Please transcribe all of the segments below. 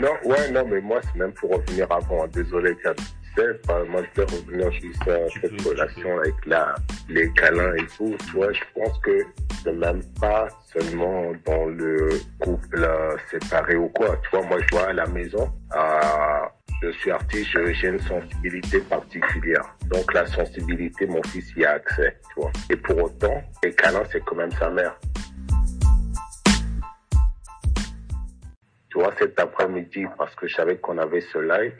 Non, ouais, non, mais moi, c'est même pour revenir avant. Désolé, sais, par- moi, je vais revenir juste à cette relation avec la, les câlins et tout. Tu vois, je pense que c'est même pas seulement dans le couple euh, séparé ou quoi. Tu vois, moi, je vois à la maison, euh, je suis artiste, j'ai une sensibilité particulière. Donc, la sensibilité, mon fils y a accès, tu vois. Et pour autant, les câlins, c'est quand même sa mère. Tu vois, cet après-midi, parce que je savais qu'on avait ce live,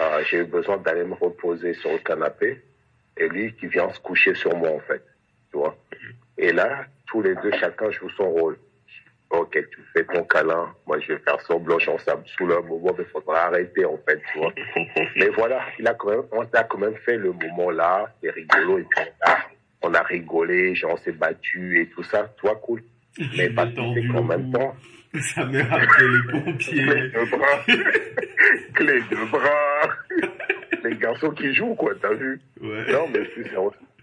euh, j'ai eu besoin d'aller me reposer sur le canapé et lui qui vient se coucher sur moi, en fait. Tu vois. Et là, tous les deux, chacun joue son rôle. Ok, tu fais ton câlin, moi je vais faire semblant, j'en me saoule un moment, mais il faudra arrêter, en fait, tu vois. mais voilà, il a quand même, on a quand même fait le moment là, c'est rigolo, et puis on a, on a rigolé, genre on s'est battu et tout ça, tu vois, cool. Mais pas est tendu qu'en le même temps, Sa mère a appelé les clé pompiers. de bras, clé de bras, les garçons qui jouent, quoi, t'as vu? Ouais. Non, mais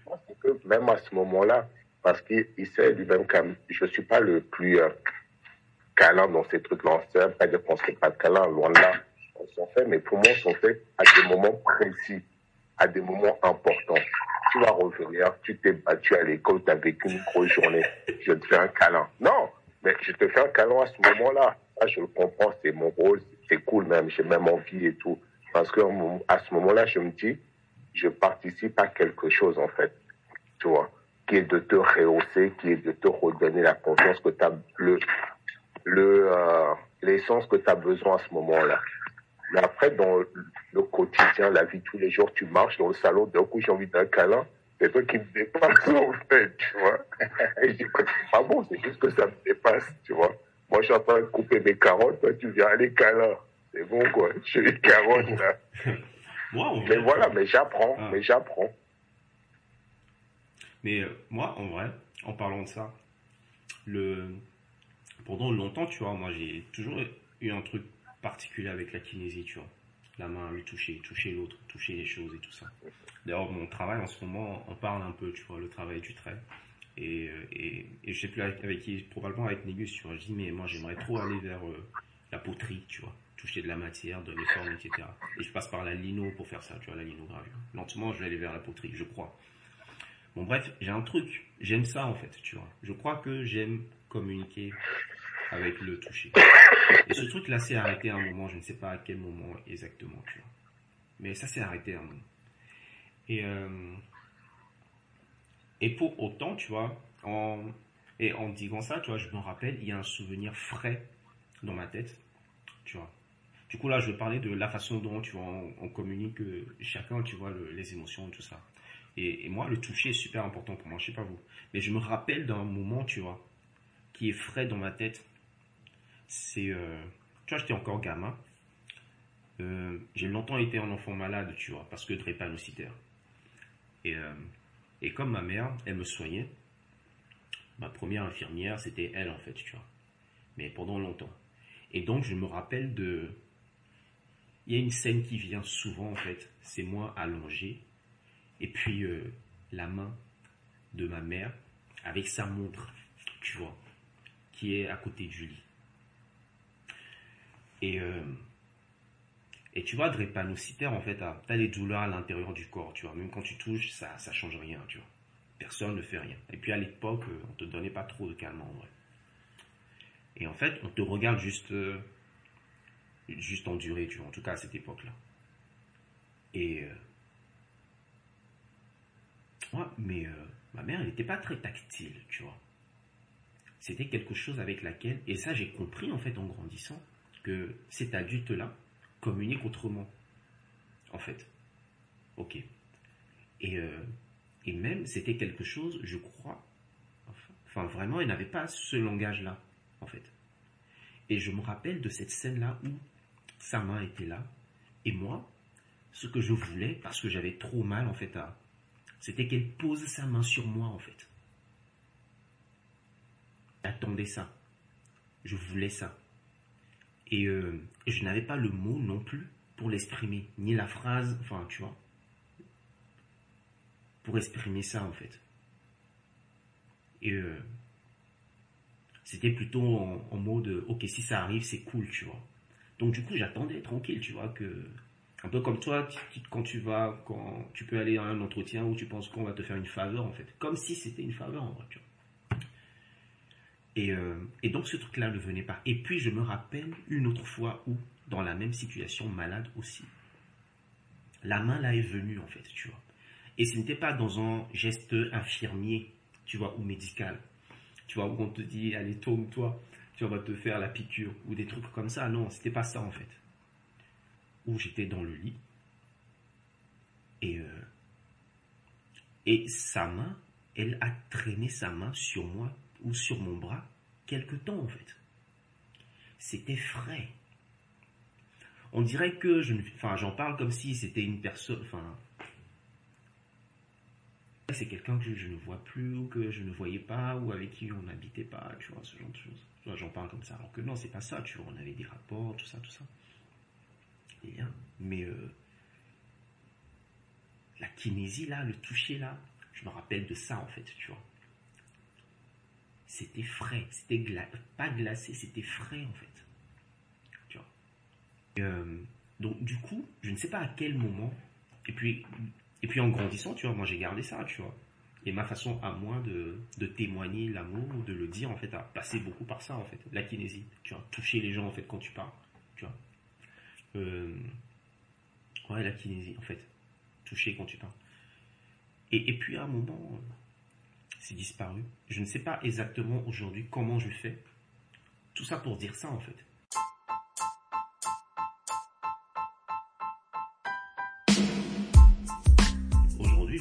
pense que même à ce moment-là, parce qu'il il sait lui-même que je suis pas le plus euh, câlin dans ces trucs-là. C'est pas dire qu'on ne pas de câlin, loin de là. On s'en fait, mais pour moi, on s'en fait à des moments précis, à des moments importants. Tu vas revenir, tu t'es battu à l'école, tu as vécu une grosse journée, je te fais un câlin. Non, mais je te fais un câlin à ce moment-là. Je le comprends, c'est mon rôle, c'est cool même, j'ai même envie et tout. Parce que à ce moment-là, je me dis, je participe à quelque chose, en fait. Tu vois, qui est de te rehausser, qui est de te redonner la confiance que tu as, le, le, euh, l'essence que tu as besoin à ce moment-là. Mais après, dans le quotidien, la vie tous les jours, tu marches dans le salon, d'un coup, j'ai envie d'un câlin. C'est toi qui me dépasse, en fait, tu vois. Et je dis, c'est pas bon, c'est juste que ça me dépasse, tu vois. Moi, je suis en train de couper mes carottes, toi, tu viens aller câlin. C'est bon, quoi. J'ai les carottes, là. Moi, en Mais voilà, mais j'apprends, Ah. mais j'apprends. Mais euh, moi, en vrai, en parlant de ça, le... pendant longtemps, tu vois, moi j'ai toujours eu un truc particulier avec la kinésie, tu vois. La main, lui toucher, toucher l'autre, toucher les choses et tout ça. D'ailleurs, mon travail en ce moment, on parle un peu, tu vois, le travail du trait. Et, euh, et, et je sais plus avec, qui, probablement avec Négus, tu vois. Je dis, mais moi j'aimerais trop aller vers euh, la poterie, tu vois. Toucher de la matière, de les formes, etc. Et je passe par la lino pour faire ça, tu vois, la linogravure. Lentement, je vais aller vers la poterie, je crois. Bon bref, j'ai un truc, j'aime ça en fait, tu vois. Je crois que j'aime communiquer avec le toucher. Et ce truc là s'est arrêté à un moment, je ne sais pas à quel moment exactement, tu vois. Mais ça s'est arrêté à un moment. Et, euh, et pour autant, tu vois, en, et en disant ça, tu vois, je me rappelle, il y a un souvenir frais dans ma tête, tu vois. Du coup là, je parler de la façon dont, tu vois, on, communique euh, chacun, tu vois, le- les émotions tout ça. Et, et moi, le toucher est super important pour moi, je sais pas vous. Mais je me rappelle d'un moment, tu vois, qui est frais dans ma tête. C'est, euh, tu vois, j'étais encore gamin. Euh, j'ai longtemps été un enfant malade, tu vois, parce que drépanocytaire. Et, euh, et comme ma mère, elle me soignait, ma première infirmière, c'était elle, en fait, tu vois. Mais pendant longtemps. Et donc, je me rappelle de... Il y a une scène qui vient souvent, en fait. C'est moi allongé et puis la main de ma mère avec sa montre, tu vois, qui est à côté du lit. Et, euh, et tu vois, drépanocytaire, en fait, tu as des douleurs à l'intérieur du corps, tu vois. Même quand tu touches, ça ça change rien, tu vois. Personne ne fait rien. Et puis à l'époque, euh, on te donnait pas trop de calme en vrai. Et en fait, on te regarde juste, euh, juste en durée, tu vois. En tout cas, à cette époque-là. Et... euh, mais ma mère, elle n'était pas très tactile, tu vois. C'était quelque chose avec laquelle, et ça j'ai compris en fait en grandissant, que cet adulte-là communique autrement. En fait. Ok. Et, euh, et même, c'était quelque chose, je crois, enfin, vraiment, elle n'avait pas ce langage-là, en fait. Et je me rappelle de cette scène-là où sa main était là, et moi, ce que je voulais, parce que j'avais trop mal en fait à, c'était qu'elle pose sa main sur moi en fait. J'attendais ça. Je voulais ça. Et euh, je n'avais pas le mot non plus pour l'exprimer, ni la phrase, enfin tu vois, pour exprimer ça en fait. Et euh, c'était plutôt en, en mode, ok, si ça arrive, c'est cool, tu vois. Donc du coup, j'attendais tranquille, tu vois, que un peu comme toi, quand tu vas, quand tu peux aller à un entretien où tu penses qu'on va te faire une faveur en fait, comme si c'était une faveur en voiture. Et, euh, et donc ce truc-là ne venait pas. Et puis je me rappelle une autre fois où, dans la même situation, malade aussi, la main là est venue en fait, tu vois. Et ce n'était pas dans un geste infirmier, tu vois, ou médical. Tu vois, où on te dit, allez, tourne-toi, tu vas te faire la piqûre, ou des trucs comme ça. Non, c'était pas ça en fait. Où j'étais dans le lit. Et, euh, et sa main, elle a traîné sa main sur moi ou sur mon bras quelque temps en fait. C'était frais. On dirait que je enfin j'en parle comme si c'était une personne, enfin c'est quelqu'un que je ne vois plus ou que je ne voyais pas ou avec qui on n'habitait pas, tu vois, ce genre de choses. J'en parle comme ça. Alors que non, c'est pas ça, tu vois, on avait des rapports, tout ça, tout ça. Mais euh, la kinésie là, le toucher là, je me rappelle de ça en fait, tu vois. C'était frais, c'était pas glacé, c'était frais en fait. Tu vois. Euh, donc du coup, je ne sais pas à quel moment, et puis et puis en grandissant, tu vois, moi j'ai gardé ça, tu vois. Et ma façon à moi de, de témoigner l'amour, de le dire, en fait, a passé beaucoup par ça, en fait. La kinésie, tu vois, toucher les gens, en fait, quand tu parles, tu vois. Euh, ouais, la kinésie, en fait. Toucher quand tu parles. Et, et puis à un moment, c'est disparu. Je ne sais pas exactement aujourd'hui comment je fais. Tout ça pour dire ça, en fait.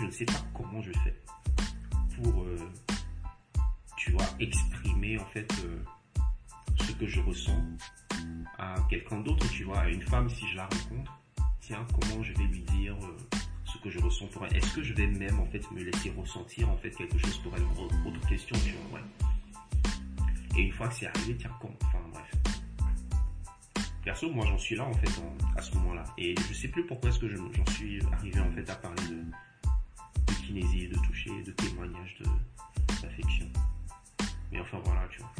ne sais pas comment je fais pour, euh, tu vois, exprimer en fait euh, ce que je ressens à quelqu'un d'autre, tu vois, à une femme si je la rencontre. Tiens, comment je vais lui dire euh, ce que je ressens pour elle. Est-ce que je vais même en fait me laisser ressentir en fait quelque chose pour elle? Autre question, tu vois. Et une fois que c'est arrivé, tiens, con. Enfin bref. Perso, moi j'en suis là en fait à ce moment-là. Et je sais plus pourquoi est-ce que j'en je, suis arrivé en fait à parler de, kinésie, de toucher, de témoignage, de d'affection. Mais enfin voilà, tu vois.